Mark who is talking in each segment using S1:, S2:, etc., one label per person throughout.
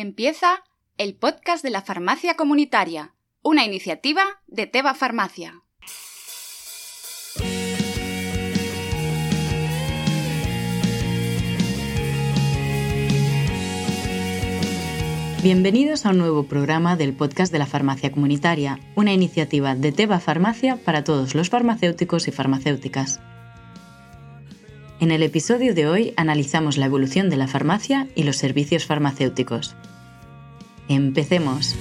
S1: Empieza el podcast de la farmacia comunitaria, una iniciativa de Teva Farmacia.
S2: Bienvenidos a un nuevo programa del podcast de la farmacia comunitaria, una iniciativa de Teva Farmacia para todos los farmacéuticos y farmacéuticas. En el episodio de hoy analizamos la evolución de la farmacia y los servicios farmacéuticos. Empecemos.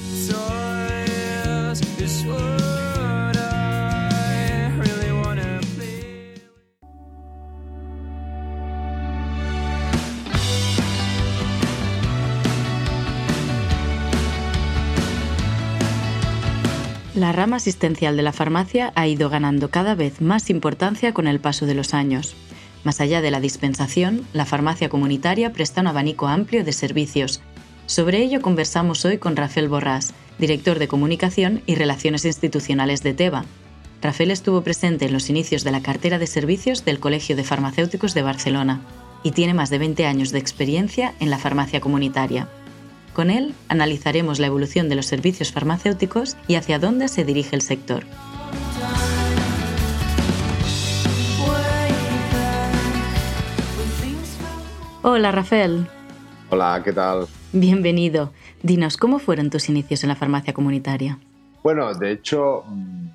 S2: La rama asistencial de la farmacia ha ido ganando cada vez más importancia con el paso de los años. Más allá de la dispensación, la farmacia comunitaria presta un abanico amplio de servicios. Sobre ello conversamos hoy con Rafael Borrás, director de Comunicación y Relaciones Institucionales de TEBA. Rafael estuvo presente en los inicios de la cartera de servicios del Colegio de Farmacéuticos de Barcelona y tiene más de 20 años de experiencia en la farmacia comunitaria. Con él analizaremos la evolución de los servicios farmacéuticos y hacia dónde se dirige el sector. Hola Rafael.
S3: Hola, ¿qué tal?
S2: Bienvenido. Dinos, ¿cómo fueron tus inicios en la farmacia comunitaria?
S3: Bueno, de hecho, mm,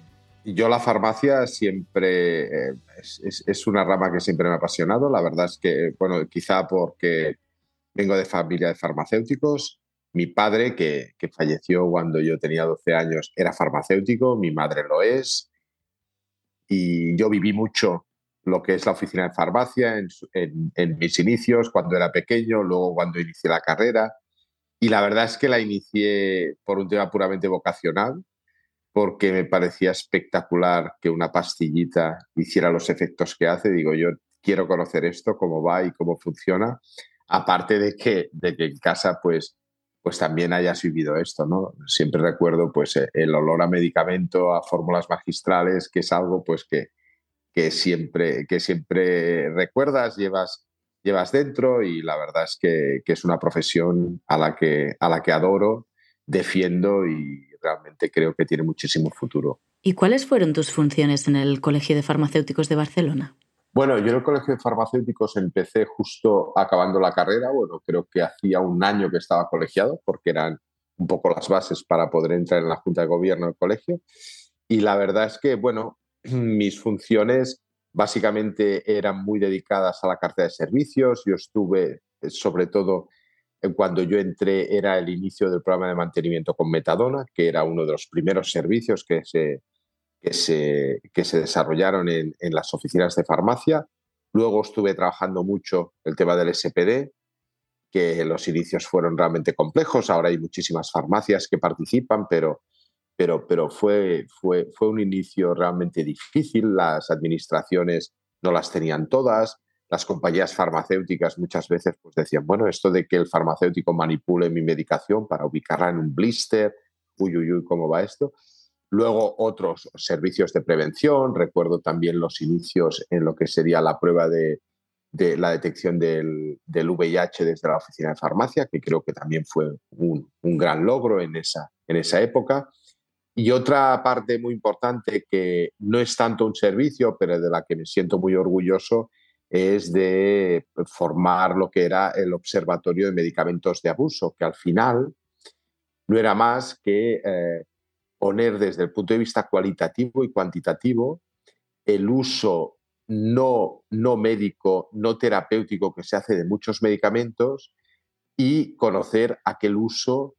S3: yo la farmacia siempre eh, es, es, una rama que siempre me ha apasionado. La verdad es que, bueno, quizá porque vengo de familia de farmacéuticos. Mi padre, que, que, falleció cuando yo tenía 12 años, era farmacéutico, mi madre lo es. Y yo viví mucho lo que es la oficina de farmacia en, en, mis inicios, cuando era pequeño, luego cuando inicié la carrera. Y la verdad es que la inicié por un tema puramente vocacional, porque me parecía espectacular que una pastillita hiciera los efectos que hace. Digo, yo quiero conocer esto, cómo va y cómo funciona. Aparte de que, de que en casa, pues, pues también hayas vivido esto, ¿no? Siempre recuerdo, pues, el olor a medicamento, a fórmulas magistrales, que es algo, pues, que, que siempre, que siempre recuerdas, llevas, llevas dentro y la verdad es que, es una profesión a la, que, a la que adoro, defiendo y realmente creo que tiene muchísimo futuro.
S2: ¿Y cuáles fueron tus funciones en el Colegio de Farmacéuticos de Barcelona?
S3: Bueno, yo en el Colegio de Farmacéuticos empecé justo acabando la carrera. Bueno, creo que hacía un año que estaba colegiado porque eran un poco las bases para poder entrar en la Junta de Gobierno del colegio. Y la verdad es que, bueno, mis funciones básicamente eran muy dedicadas a la carta de servicios. Yo estuve, eh, sobre todo, cuando yo entré, era el inicio del programa de mantenimiento con metadona, que era uno de los primeros servicios que se, que se, que se desarrollaron en, en las oficinas de farmacia. Luego estuve trabajando mucho el tema del SPD, que los inicios fueron realmente complejos. Ahora hay muchísimas farmacias que participan, pero pero, pero fue, fue, fue un inicio realmente difícil. Las administraciones no las tenían todas. Las compañías farmacéuticas muchas veces pues decían, bueno, esto de que el farmacéutico manipule mi medicación para ubicarla en un blister, uy, uy, uy, ¿cómo va esto? Luego otros servicios de prevención, recuerdo también los inicios en lo que sería la prueba de, de la detección del, del, VIH desde la oficina de farmacia, que creo que también fue un, un gran logro en esa, en esa época. Y otra parte muy importante que no es tanto un servicio, pero de la que me siento muy orgulloso, es de formar lo que era el Observatorio de Medicamentos de Abuso, que al final no era más que eh, poner desde el punto de vista cualitativo y cuantitativo el uso no, no médico, no terapéutico que se hace de muchos medicamentos y conocer aquel uso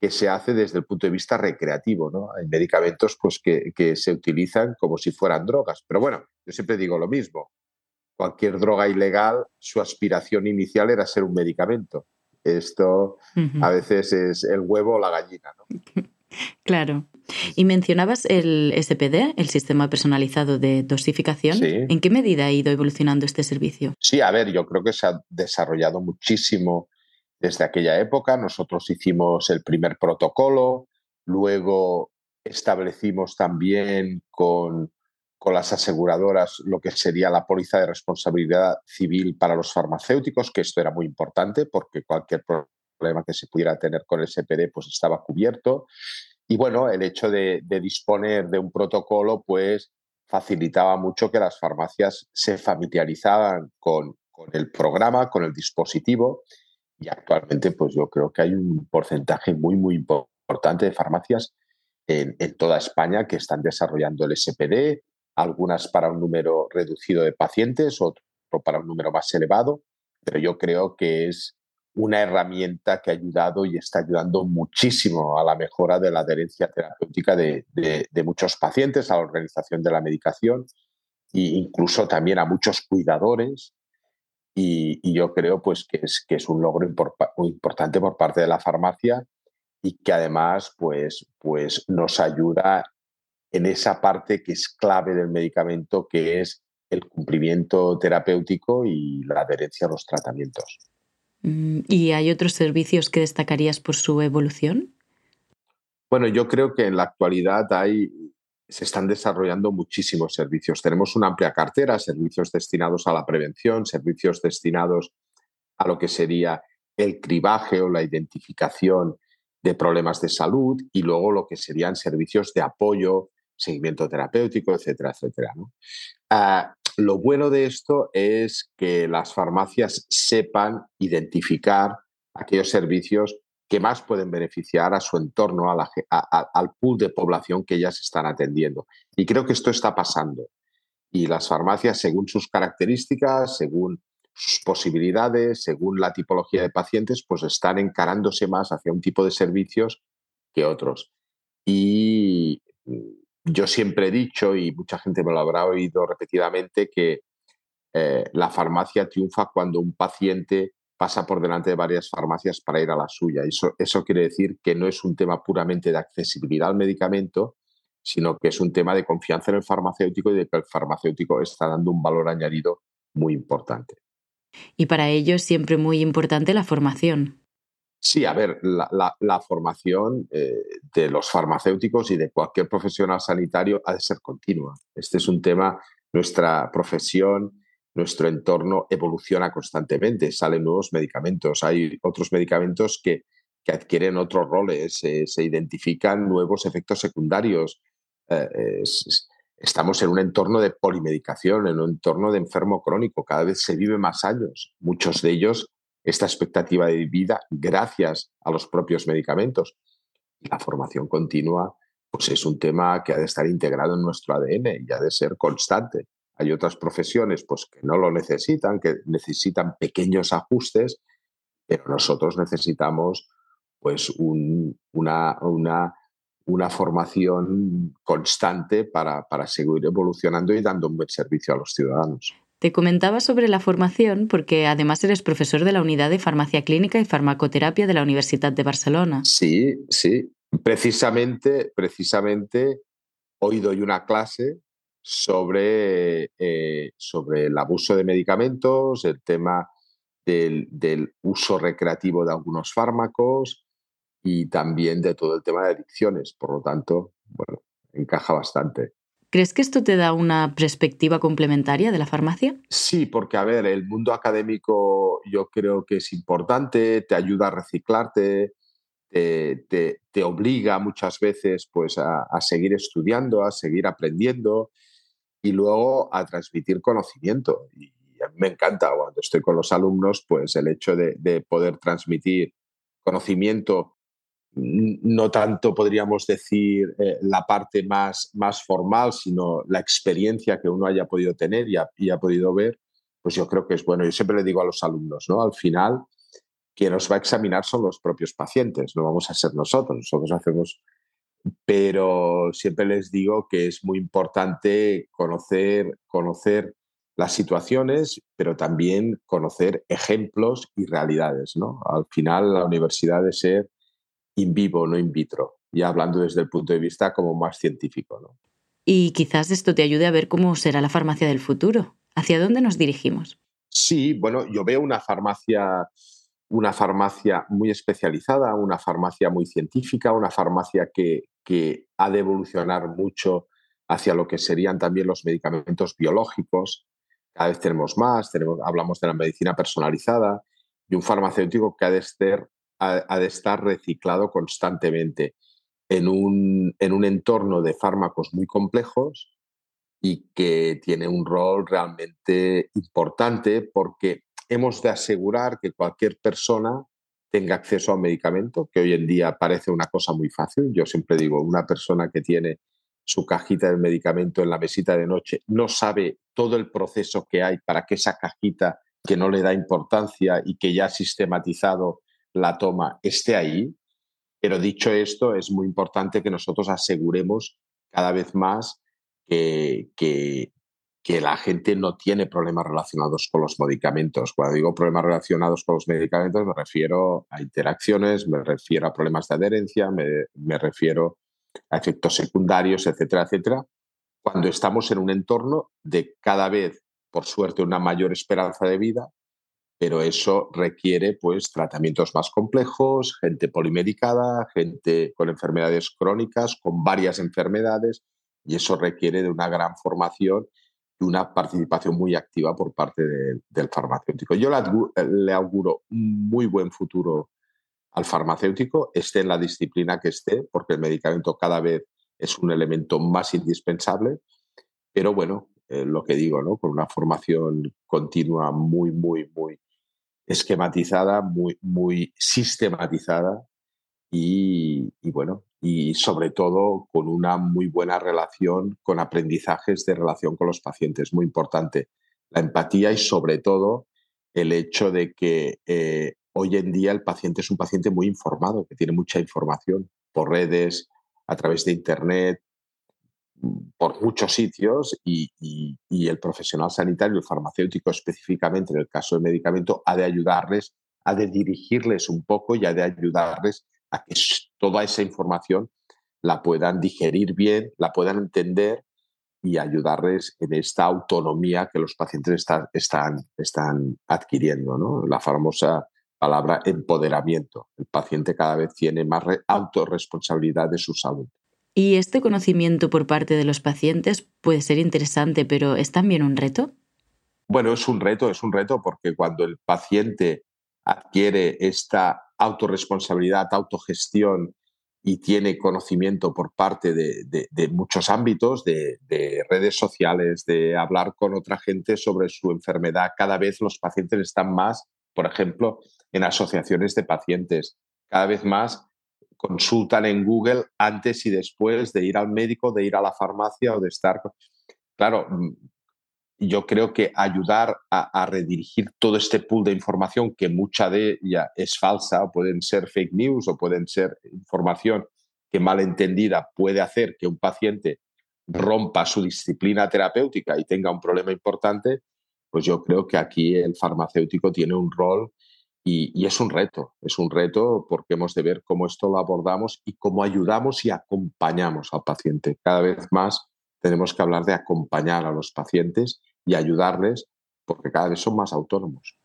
S3: que se hace desde el punto de vista recreativo. ¿no? Hay medicamentos pues, que, que, se utilizan como si fueran drogas. Pero bueno, yo siempre digo lo mismo. Cualquier droga ilegal, su aspiración inicial era ser un medicamento. Esto a veces es el huevo o la gallina. ¿no?
S2: Claro. Y mencionabas el SPD, el sistema personalizado de dosificación. ¿En qué medida ha ido evolucionando este servicio?
S3: Sí, a ver, yo creo que se ha desarrollado muchísimo desde aquella época. Nosotros hicimos el primer protocolo, luego establecimos también con, con las aseguradoras lo que sería la póliza de responsabilidad civil para los farmacéuticos, que esto era muy importante porque cualquier problema que se pudiera tener con el SPD pues estaba cubierto. Y bueno, el hecho de, disponer de un protocolo pues facilitaba mucho que las farmacias se familiarizaban con, el programa, con el dispositivo. Y actualmente pues yo creo que hay un porcentaje muy, muy importante de farmacias en, toda España que están desarrollando el SPD, algunas para un número reducido de pacientes, otro para un número más elevado, pero yo creo que es una herramienta que ha ayudado y está ayudando muchísimo a la mejora de la adherencia terapéutica de, muchos pacientes, a la organización de la medicación e incluso también a muchos cuidadores. Y, yo creo pues, que, es, que es un logro importante por parte de la farmacia y que además pues, pues nos ayuda en esa parte que es clave del medicamento, que es el cumplimiento terapéutico y la adherencia a los tratamientos.
S2: Mm, ¿Y hay otros servicios que destacarías por su evolución?
S3: Bueno, yo creo que en la actualidad hay, se están desarrollando muchísimos servicios. Tenemos una amplia cartera, servicios destinados a la prevención, servicios destinados a lo que sería el cribaje o la identificación de problemas de salud y luego lo que serían servicios de apoyo, seguimiento terapéutico, etcétera, etcétera. Ah, lo bueno de esto es que las farmacias sepan identificar aquellos servicios que más pueden beneficiar a su entorno, al pool de población que ellas están atendiendo. Y creo que esto está pasando. Y las farmacias, según sus características, según sus posibilidades, según la tipología de pacientes, pues están encarándose más hacia un tipo de servicios que otros. Y yo siempre he dicho, y mucha gente me lo habrá oído repetidamente, que eh, la farmacia triunfa cuando un paciente pasa por delante de varias farmacias para ir a la suya. Eso, eso quiere decir que no es un tema puramente de accesibilidad al medicamento, sino que es un tema de confianza en el farmacéutico y de que el farmacéutico está dando un valor añadido muy importante.
S2: Y para ello es siempre muy importante la formación.
S3: Sí, a ver, la, formación eh, de los farmacéuticos y de cualquier profesional sanitario ha de ser continua. Este es un tema, nuestra profesión, nuestro entorno evoluciona constantemente, salen nuevos medicamentos, hay otros medicamentos que, adquieren otros roles, se identifican nuevos efectos secundarios. Eh, estamos en un entorno de polimedicación, en un entorno de enfermo crónico, cada vez se vive más años, muchos de ellos esta expectativa de vida gracias a los propios medicamentos. La formación continua pues es un tema que ha de estar integrado en nuestro ADN y ha de ser constante. Hay otras profesiones pues, que no lo necesitan, que necesitan pequeños ajustes, pero nosotros necesitamos pues, una, una, una, formación constante para, para seguir evolucionando y dando un buen servicio a los ciudadanos.
S2: Te comentaba sobre la formación porque además eres profesor de la Unidad de Farmacia Clínica y Farmacoterapia de la Universidad de Barcelona.
S3: Sí, sí. Precisamente, precisamente hoy doy una clase sobre, eh, sobre el abuso de medicamentos, el tema del, del, uso recreativo de algunos fármacos y también de todo el tema de adicciones. Por lo tanto, bueno, encaja bastante.
S2: ¿Crees que esto te da una perspectiva complementaria de la farmacia?
S3: Sí, porque a ver, el mundo académico yo creo que es importante, te ayuda a reciclarte, te, te, obliga muchas veces pues, a, seguir estudiando, a seguir aprendiendo y luego a transmitir conocimiento. Y a mí me encanta cuando estoy con los alumnos, pues el hecho de, de poder transmitir conocimiento no tanto podríamos decir eh, la parte más, más formal, sino la experiencia que uno haya podido tener y ha, podido ver, pues yo creo que es bueno. Yo siempre le digo a los alumnos, ¿no? Al final, quien nos va a examinar son los propios pacientes, no vamos a ser nosotros, nosotros hacemos... Pero siempre les digo que es muy importante conocer, conocer las situaciones, pero también conocer ejemplos y realidades. ¿no? Al final, la universidad debe ser in vivo, no in vitro, ya hablando desde el punto de vista como más científico. ¿no?
S2: Y quizás esto te ayude a ver cómo será la farmacia del futuro. ¿Hacia dónde nos dirigimos?
S3: Sí, bueno, yo veo una farmacia, una farmacia muy especializada, una farmacia muy científica, una farmacia que, que ha de evolucionar mucho hacia lo que serían también los medicamentos biológicos. Cada vez tenemos más, tenemos, hablamos de la medicina personalizada y un farmacéutico que ha de estar, ha estar reciclado constantemente en un, en un entorno de fármacos muy complejos y que tiene un rol realmente importante porque hemos de asegurar que cualquier persona tenga acceso a un medicamento, que hoy en día parece una cosa muy fácil. Yo siempre digo, una persona que tiene su cajita del medicamento en la mesita de noche no sabe todo el proceso que hay para que esa cajita que no le da importancia y que ya ha sistematizado la toma esté ahí. Pero dicho esto, es muy importante que nosotros aseguremos cada vez más que, que, la gente no tiene problemas relacionados con los medicamentos. Cuando digo problemas relacionados con los medicamentos, me refiero a interacciones, me refiero a problemas de adherencia, me, me refiero a efectos secundarios, etcétera, etcétera. Cuando estamos en un entorno de cada vez, por suerte, una mayor esperanza de vida, pero eso requiere pues tratamientos más complejos, gente polimedicada, gente con enfermedades crónicas, con varias enfermedades, y eso requiere de una gran formación y una participación muy activa por parte del farmacéutico. Yo le, auguro un muy buen futuro al farmacéutico, esté en la disciplina que esté, porque el medicamento cada vez es un elemento más indispensable, pero bueno, eh, lo que digo, ¿no? Con una formación continua muy, muy, muy esquematizada, muy, muy sistematizada y, bueno, y sobre todo con una muy buena relación con aprendizajes de relación con los pacientes, muy importante. La empatía y sobre todo el hecho de que eh, hoy en día el paciente es un paciente muy informado, que tiene mucha información por redes, a través de Internet, por muchos sitios y, el profesional sanitario, el farmacéutico específicamente en el caso del medicamento, ha de ayudarles, ha de dirigirles un poco y ha de ayudarles a que toda esa información la puedan digerir bien, la puedan entender y ayudarles en esta autonomía que los pacientes están, están adquiriendo, ¿no? La famosa palabra empoderamiento. El paciente cada vez tiene más autorresponsabilidad de su salud.
S2: ¿Y este conocimiento por parte de los pacientes puede ser interesante, pero es también un reto?
S3: Bueno, es un reto, es un reto porque cuando el paciente adquiere esta autorresponsabilidad, autogestión y tiene conocimiento por parte de, muchos ámbitos, de, redes sociales, de hablar con otra gente sobre su enfermedad, cada vez los pacientes están más, por ejemplo, en asociaciones de pacientes, cada vez más consultan en Google antes y después de ir al médico, de ir a la farmacia o de estar... Claro, yo creo que ayudar a, redirigir todo este pool de información, que mucha de ella es falsa, o pueden ser fake news o pueden ser información que mal entendida puede hacer que un paciente rompa su disciplina terapéutica y tenga un problema importante, pues yo creo que aquí el farmacéutico tiene un rol y, es un reto, es un reto porque hemos de ver cómo esto lo abordamos y cómo ayudamos y acompañamos al paciente. Cada vez más tenemos que hablar de acompañar a los pacientes y ayudarles porque cada vez son más autónomos.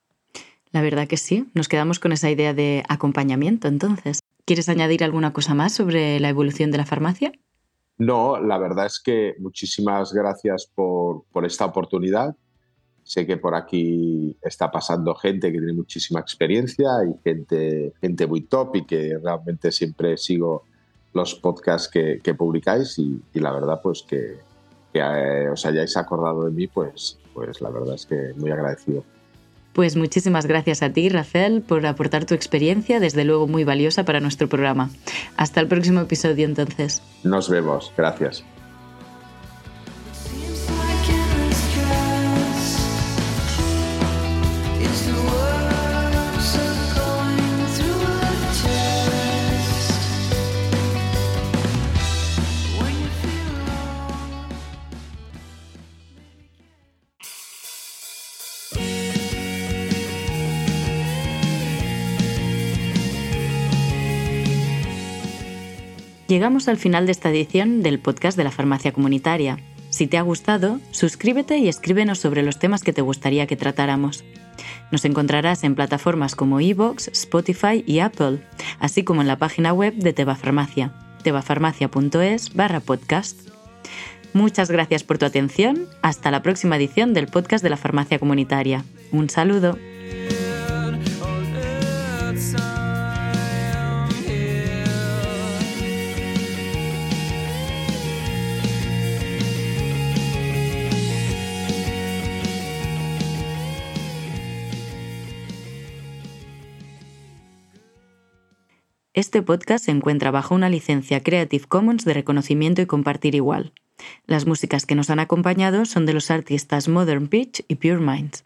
S2: La verdad que sí, nos quedamos con esa idea de acompañamiento entonces. ¿Quieres añadir alguna cosa más sobre la evolución de la farmacia?
S3: No, la verdad es que muchísimas gracias por, por esta oportunidad Sé que por aquí está pasando gente que tiene muchísima experiencia y gente, gente muy top y que realmente siempre sigo los podcasts que, publicáis y, la verdad pues que, que eh, os hayáis acordado de mí pues, pues la verdad es que muy agradecido.
S2: Pues muchísimas gracias a ti, Rafael, por aportar tu experiencia, desde luego muy valiosa para nuestro programa. Hasta el próximo episodio entonces.
S3: Nos vemos, gracias.
S2: Llegamos al final de esta edición del podcast de la farmacia comunitaria. Si te ha gustado, suscríbete y escríbenos sobre los temas que te gustaría que tratáramos. Nos encontrarás en plataformas como Evox, Spotify y Apple, así como en la página web de Teba Farmacia, tebafarmacia.es barra podcast. Muchas gracias por tu atención. Hasta la próxima edición del podcast de la farmacia comunitaria. Un saludo. Este podcast se encuentra bajo una licencia Creative Commons de reconocimiento y compartir igual. Las músicas que nos han acompañado son de los artistas Modern Pitch y Pure Minds.